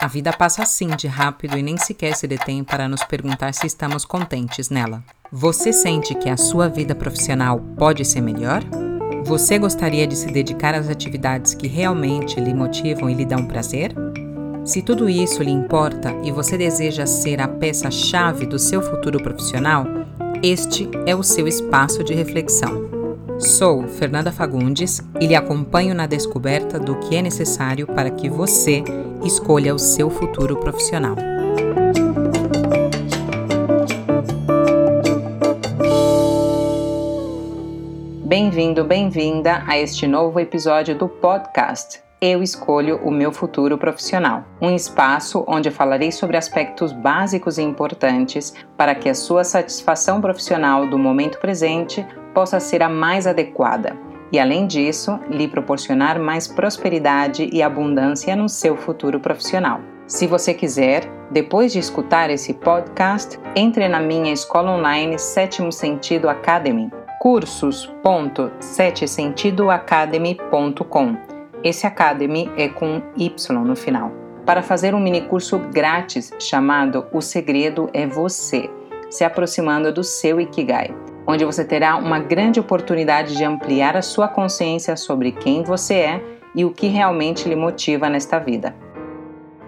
A vida passa assim de rápido e nem sequer se detém para nos perguntar se estamos contentes nela. Você sente que a sua vida profissional pode ser melhor? Você gostaria de se dedicar às atividades que realmente lhe motivam e lhe dão prazer? Se tudo isso lhe importa e você deseja ser a peça-chave do seu futuro profissional, este é o seu espaço de reflexão. Sou Fernanda Fagundes e lhe acompanho na descoberta do que é necessário para que você escolha o seu futuro profissional. Bem-vindo, bem-vinda a este novo episódio do podcast Eu Escolho o Meu Futuro Profissional, um espaço onde falarei sobre aspectos básicos e importantes para que a sua satisfação profissional do momento presente possa ser a mais adequada e, além disso, lhe proporcionar mais prosperidade e abundância no seu futuro profissional. Se você quiser, depois de escutar esse podcast, entre na minha escola online Sétimo Sentido Academy, cursos.setesentidoacademy.com. Esse Academy é com Y no final. Para fazer um mini curso grátis chamado O Segredo é Você, se aproximando do seu Ikigai onde você terá uma grande oportunidade de ampliar a sua consciência sobre quem você é e o que realmente lhe motiva nesta vida.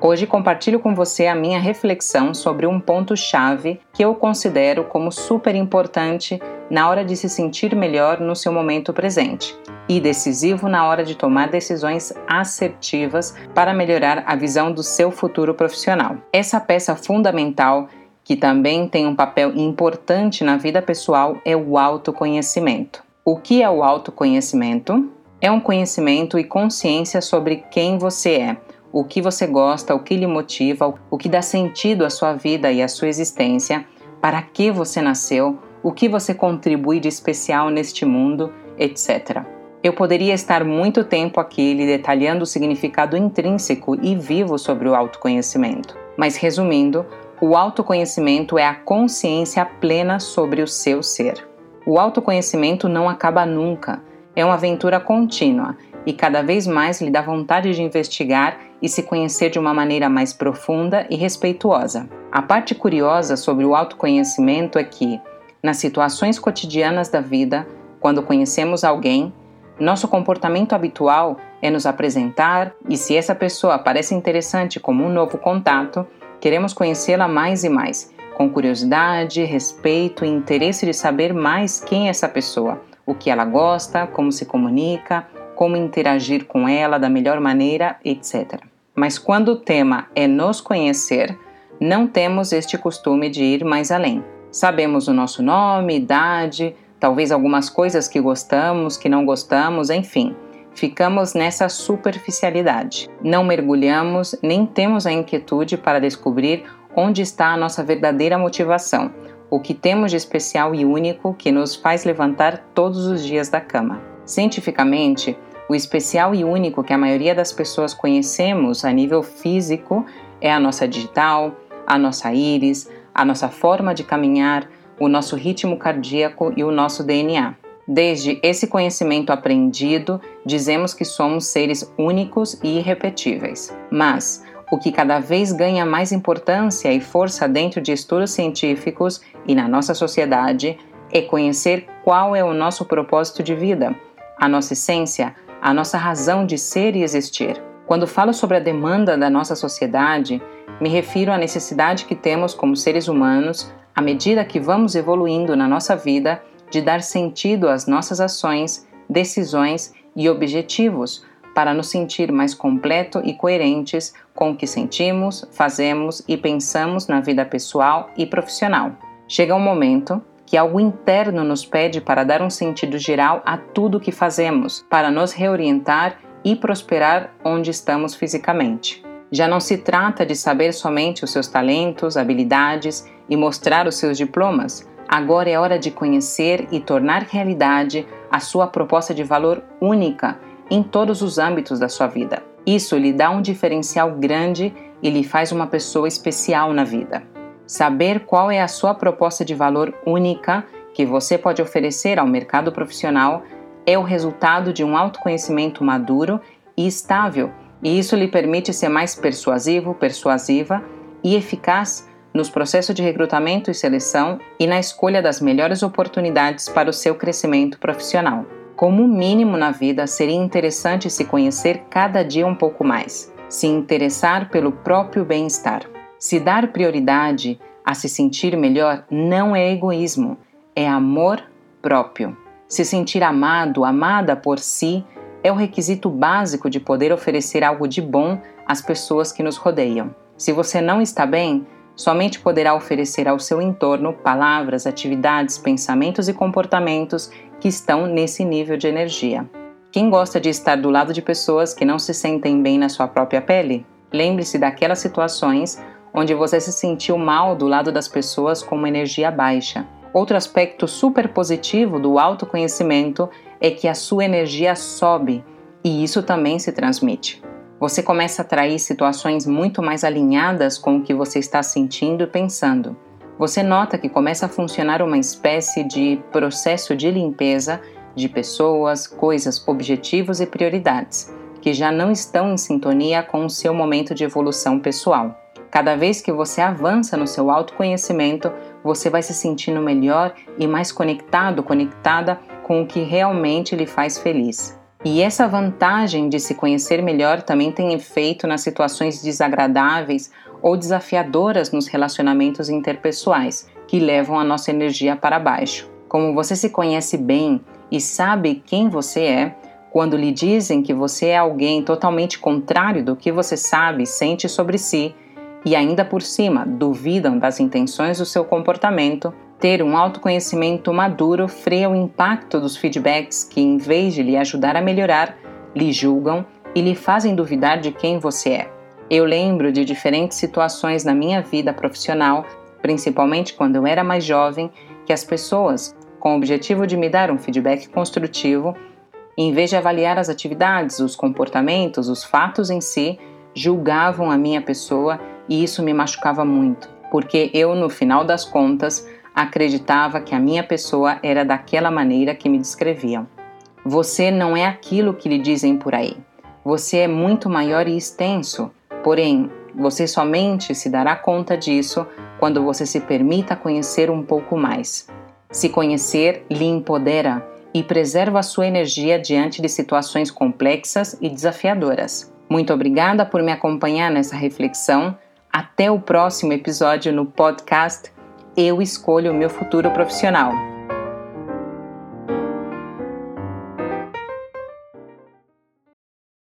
Hoje compartilho com você a minha reflexão sobre um ponto-chave que eu considero como super importante na hora de se sentir melhor no seu momento presente e decisivo na hora de tomar decisões assertivas para melhorar a visão do seu futuro profissional. Essa peça fundamental que também tem um papel importante na vida pessoal, é o autoconhecimento. O que é o autoconhecimento? É um conhecimento e consciência sobre quem você é, o que você gosta, o que lhe motiva, o que dá sentido à sua vida e à sua existência, para que você nasceu, o que você contribui de especial neste mundo, etc. Eu poderia estar muito tempo aqui lhe detalhando o significado intrínseco e vivo sobre o autoconhecimento, mas resumindo, o autoconhecimento é a consciência plena sobre o seu ser. O autoconhecimento não acaba nunca, é uma aventura contínua e cada vez mais lhe dá vontade de investigar e se conhecer de uma maneira mais profunda e respeituosa. A parte curiosa sobre o autoconhecimento é que, nas situações cotidianas da vida, quando conhecemos alguém, nosso comportamento habitual é nos apresentar e, se essa pessoa parece interessante como um novo contato, Queremos conhecê-la mais e mais, com curiosidade, respeito e interesse de saber mais quem é essa pessoa, o que ela gosta, como se comunica, como interagir com ela da melhor maneira, etc. Mas quando o tema é nos conhecer, não temos este costume de ir mais além. Sabemos o nosso nome, idade, talvez algumas coisas que gostamos, que não gostamos, enfim. Ficamos nessa superficialidade. Não mergulhamos nem temos a inquietude para descobrir onde está a nossa verdadeira motivação, o que temos de especial e único que nos faz levantar todos os dias da cama. Cientificamente, o especial e único que a maioria das pessoas conhecemos a nível físico é a nossa digital, a nossa íris, a nossa forma de caminhar, o nosso ritmo cardíaco e o nosso DNA. Desde esse conhecimento aprendido, dizemos que somos seres únicos e irrepetíveis. Mas o que cada vez ganha mais importância e força dentro de estudos científicos e na nossa sociedade é conhecer qual é o nosso propósito de vida, a nossa essência, a nossa razão de ser e existir. Quando falo sobre a demanda da nossa sociedade, me refiro à necessidade que temos como seres humanos, à medida que vamos evoluindo na nossa vida, de dar sentido às nossas ações, decisões e objetivos para nos sentir mais completo e coerentes com o que sentimos, fazemos e pensamos na vida pessoal e profissional. Chega um momento que algo interno nos pede para dar um sentido geral a tudo o que fazemos, para nos reorientar e prosperar onde estamos fisicamente. Já não se trata de saber somente os seus talentos, habilidades e mostrar os seus diplomas, Agora é hora de conhecer e tornar realidade a sua proposta de valor única em todos os âmbitos da sua vida. Isso lhe dá um diferencial grande e lhe faz uma pessoa especial na vida. Saber qual é a sua proposta de valor única que você pode oferecer ao mercado profissional é o resultado de um autoconhecimento maduro e estável E isso lhe permite ser mais persuasivo, persuasiva e eficaz nos processos de recrutamento e seleção e na escolha das melhores oportunidades para o seu crescimento profissional. Como mínimo na vida, seria interessante se conhecer cada dia um pouco mais, se interessar pelo próprio bem-estar. Se dar prioridade a se sentir melhor não é egoísmo, é amor próprio. Se sentir amado, amada por si, é o requisito básico de poder oferecer algo de bom às pessoas que nos rodeiam. Se você não está bem, somente poderá oferecer ao seu entorno palavras, atividades, pensamentos e comportamentos que estão nesse nível de energia. Quem gosta de estar do lado de pessoas que não se sentem bem na sua própria pele? Lembre-se daquelas situações onde você se sentiu mal do lado das pessoas com uma energia baixa. Outro aspecto super positivo do autoconhecimento é que a sua energia sobe e isso também se transmite. Você começa a atrair situações muito mais alinhadas com o que você está sentindo e pensando. Você nota que começa a funcionar uma espécie de processo de limpeza de pessoas, coisas, objetivos e prioridades que já não estão em sintonia com o seu momento de evolução pessoal. Cada vez que você avança no seu autoconhecimento, você vai se sentindo melhor e mais conectado, conectada com o que realmente lhe faz feliz. E essa vantagem de se conhecer melhor também tem efeito nas situações desagradáveis ou desafiadoras nos relacionamentos interpessoais, que levam a nossa energia para baixo. Como você se conhece bem e sabe quem você é, quando lhe dizem que você é alguém totalmente contrário do que você sabe e sente sobre si, e ainda por cima duvidam das intenções do seu comportamento, ter um autoconhecimento maduro freia o impacto dos feedbacks que, em vez de lhe ajudar a melhorar, lhe julgam e lhe fazem duvidar de quem você é. Eu lembro de diferentes situações na minha vida profissional, principalmente quando eu era mais jovem, que as pessoas, com o objetivo de me dar um feedback construtivo, em vez de avaliar as atividades, os comportamentos, os fatos em si, julgavam a minha pessoa e isso me machucava muito, porque eu, no final das contas, acreditava que a minha pessoa era daquela maneira que me descreviam. Você não é aquilo que lhe dizem por aí. Você é muito maior e extenso, porém, você somente se dará conta disso quando você se permita conhecer um pouco mais. Se conhecer lhe empodera e preserva sua energia diante de situações complexas e desafiadoras. Muito obrigada por me acompanhar nessa reflexão. Até o próximo episódio no podcast Eu Escolho o Meu Futuro Profissional.